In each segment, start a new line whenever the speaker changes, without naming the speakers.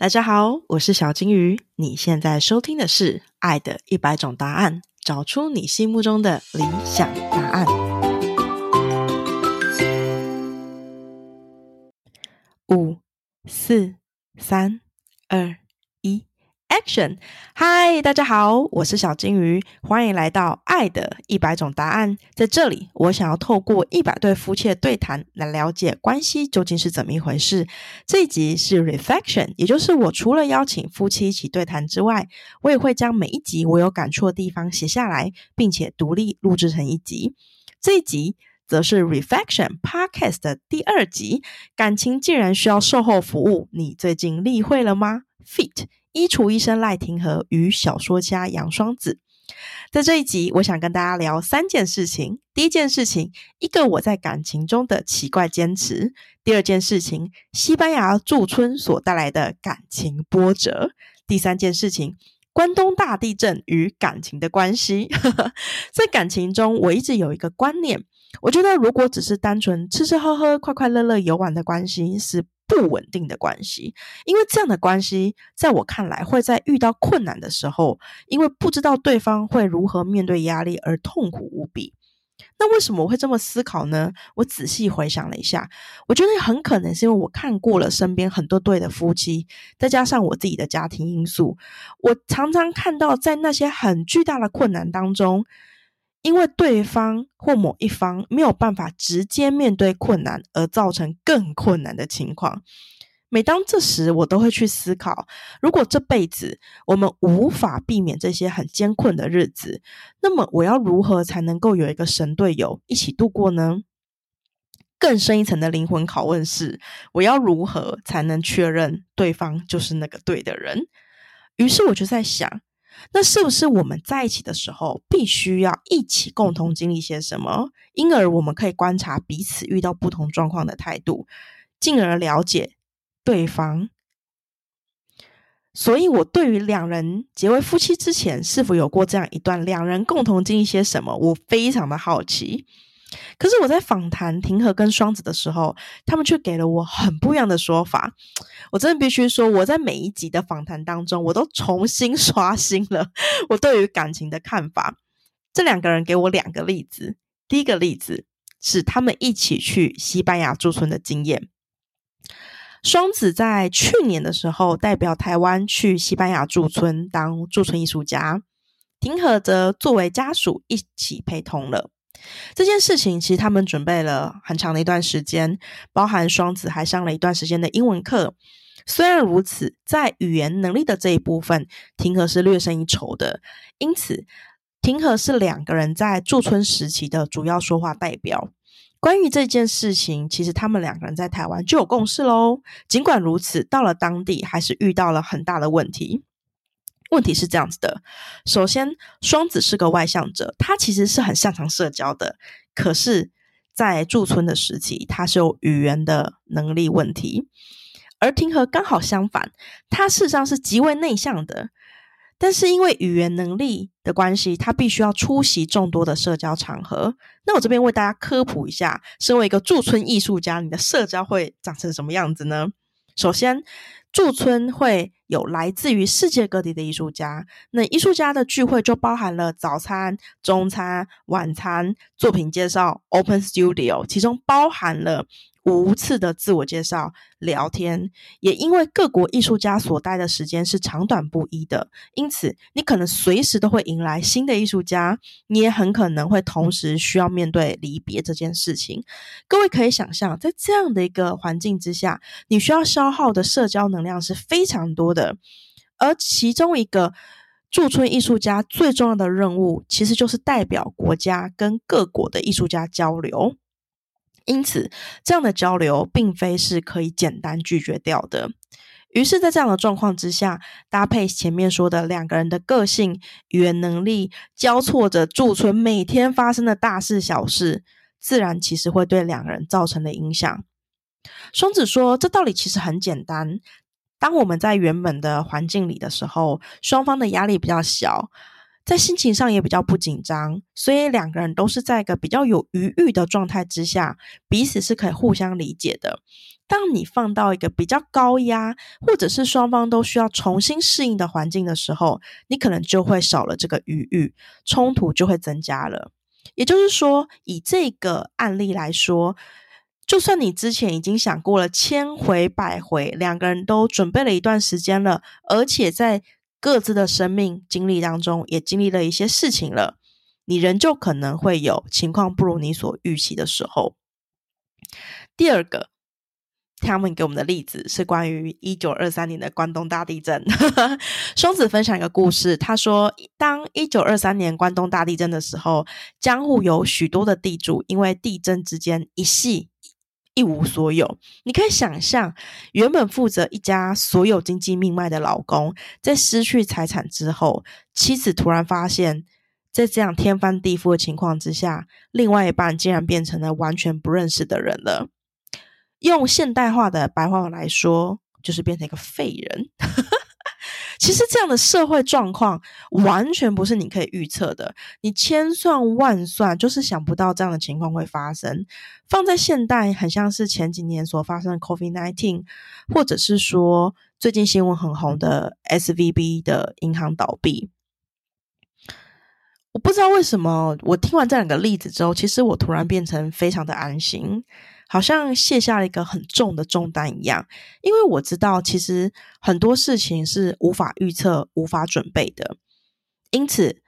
大家好，我是小金鱼。你现在收听的是《爱的一百种答案》，找出你心目中的理想答案。五、四、三、二一。Action！嗨，大家好，我是小金鱼，欢迎来到《爱的一百种答案》。在这里，我想要透过一百对夫妻的对谈，来了解关系究竟是怎么一回事。这一集是 Reflection，也就是我除了邀请夫妻一起对谈之外，我也会将每一集我有感触的地方写下来，并且独立录制成一集。这一集则是 Reflection Podcast 的第二集。感情竟然需要售后服务，你最近例会了吗？Fit。衣橱医生赖廷和与小说家杨双子，在这一集，我想跟大家聊三件事情。第一件事情，一个我在感情中的奇怪坚持；第二件事情，西班牙驻村所带来的感情波折；第三件事情，关东大地震与感情的关系。在感情中，我一直有一个观念，我觉得如果只是单纯吃吃喝喝、快快乐乐游玩的关系是。不稳定的关系，因为这样的关系，在我看来，会在遇到困难的时候，因为不知道对方会如何面对压力而痛苦无比。那为什么我会这么思考呢？我仔细回想了一下，我觉得很可能是因为我看过了身边很多对的夫妻，再加上我自己的家庭因素，我常常看到在那些很巨大的困难当中。因为对方或某一方没有办法直接面对困难，而造成更困难的情况。每当这时，我都会去思考：如果这辈子我们无法避免这些很艰困的日子，那么我要如何才能够有一个神队友一起度过呢？更深一层的灵魂拷问是：我要如何才能确认对方就是那个对的人？于是我就在想。那是不是我们在一起的时候，必须要一起共同经历些什么？因而我们可以观察彼此遇到不同状况的态度，进而了解对方。所以，我对于两人结为夫妻之前，是否有过这样一段两人共同经历些什么，我非常的好奇。可是我在访谈庭和跟双子的时候，他们却给了我很不一样的说法。我真的必须说，我在每一集的访谈当中，我都重新刷新了 我对于感情的看法。这两个人给我两个例子。第一个例子是他们一起去西班牙驻村的经验。双子在去年的时候代表台湾去西班牙驻村当驻村艺术家，庭和则作为家属一起陪同了。这件事情其实他们准备了很长的一段时间，包含双子还上了一段时间的英文课。虽然如此，在语言能力的这一部分，庭和是略胜一筹的。因此，庭和是两个人在驻村时期的主要说话代表。关于这件事情，其实他们两个人在台湾就有共识喽。尽管如此，到了当地还是遇到了很大的问题。问题是这样子的：首先，双子是个外向者，他其实是很擅长社交的。可是，在驻村的时期，他是有语言的能力问题。而庭和刚好相反，他事实上是极为内向的，但是因为语言能力的关系，他必须要出席众多的社交场合。那我这边为大家科普一下，身为一个驻村艺术家，你的社交会长成什么样子呢？首先，驻村会有来自于世界各地的艺术家，那艺术家的聚会就包含了早餐、中餐、晚餐、作品介绍、Open Studio，其中包含了。无次的自我介绍、聊天，也因为各国艺术家所待的时间是长短不一的，因此你可能随时都会迎来新的艺术家，你也很可能会同时需要面对离别这件事情。各位可以想象，在这样的一个环境之下，你需要消耗的社交能量是非常多的，而其中一个驻村艺术家最重要的任务，其实就是代表国家跟各国的艺术家交流。因此，这样的交流并非是可以简单拒绝掉的。于是，在这样的状况之下，搭配前面说的两个人的个性、语言能力交错着驻村每天发生的大事小事，自然其实会对两个人造成的影响。双子说：“这道理其实很简单。当我们在原本的环境里的时候，双方的压力比较小。”在心情上也比较不紧张，所以两个人都是在一个比较有余裕的状态之下，彼此是可以互相理解的。当你放到一个比较高压，或者是双方都需要重新适应的环境的时候，你可能就会少了这个余裕，冲突就会增加了。也就是说，以这个案例来说，就算你之前已经想过了千回百回，两个人都准备了一段时间了，而且在各自的生命经历当中也经历了一些事情了，你仍旧可能会有情况不如你所预期的时候。第二个，他们给我们的例子是关于一九二三年的关东大地震。双子分享一个故事，他说，当一九二三年关东大地震的时候，江户有许多的地主因为地震之间一系一无所有。你可以想象，原本负责一家所有经济命脉的老公，在失去财产之后，妻子突然发现。在这样天翻地覆的情况之下，另外一半竟然变成了完全不认识的人了。用现代化的白话文来说，就是变成一个废人。其实这样的社会状况完全不是你可以预测的，你千算万算就是想不到这样的情况会发生。放在现代，很像是前几年所发生的 COVID nineteen，或者是说最近新闻很红的 SVB 的银行倒闭。我不知道为什么，我听完这两个例子之后，其实我突然变成非常的安心，好像卸下了一个很重的重担一样。因为我知道，其实很多事情是无法预测、无法准备的，因此，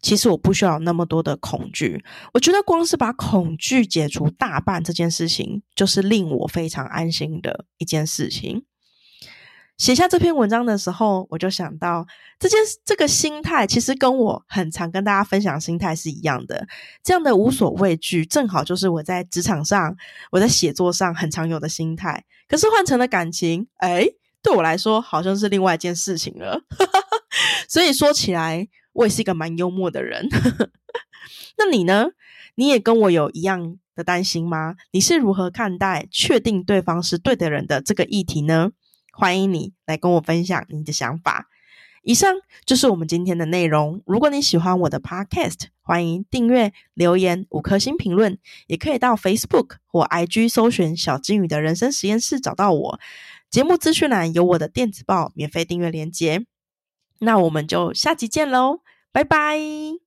其实我不需要那么多的恐惧。我觉得，光是把恐惧解除大半这件事情，就是令我非常安心的一件事情。写下这篇文章的时候，我就想到这件这个心态，其实跟我很常跟大家分享心态是一样的。这样的无所畏惧，正好就是我在职场上、我在写作上很常有的心态。可是换成了感情，哎，对我来说好像是另外一件事情了。所以说起来，我也是一个蛮幽默的人。那你呢？你也跟我有一样的担心吗？你是如何看待确定对方是对的人的这个议题呢？欢迎你来跟我分享你的想法。以上就是我们今天的内容。如果你喜欢我的 Podcast，欢迎订阅、留言、五颗星评论，也可以到 Facebook 或 IG 搜寻“小金鱼的人生实验室”找到我。节目资讯栏有我的电子报免费订阅链接。那我们就下集见喽，拜拜。